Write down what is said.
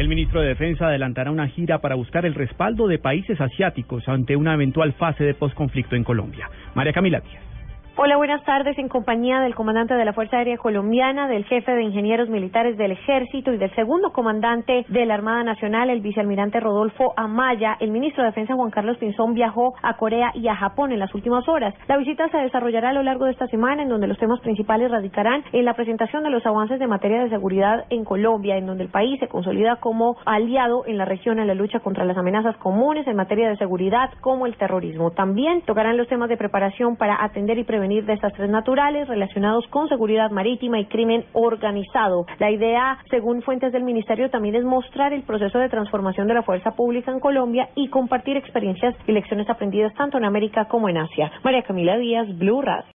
El ministro de Defensa adelantará una gira para buscar el respaldo de países asiáticos ante una eventual fase de posconflicto en Colombia. María Camila Díaz. Hola, buenas tardes. En compañía del comandante de la Fuerza Aérea Colombiana, del jefe de ingenieros militares del Ejército y del segundo comandante de la Armada Nacional, el vicealmirante Rodolfo Amaya, el ministro de Defensa Juan Carlos Pinzón viajó a Corea y a Japón en las últimas horas. La visita se desarrollará a lo largo de esta semana, en donde los temas principales radicarán en la presentación de los avances de materia de seguridad en Colombia, en donde el país se consolida como aliado en la región en la lucha contra las amenazas comunes en materia de seguridad, como el terrorismo. También tocarán los temas de preparación para atender y prevenir desastres naturales relacionados con seguridad marítima y crimen organizado. La idea, según fuentes del Ministerio, también es mostrar el proceso de transformación de la fuerza pública en Colombia y compartir experiencias y lecciones aprendidas tanto en América como en Asia. María Camila Díaz, Blue Radio.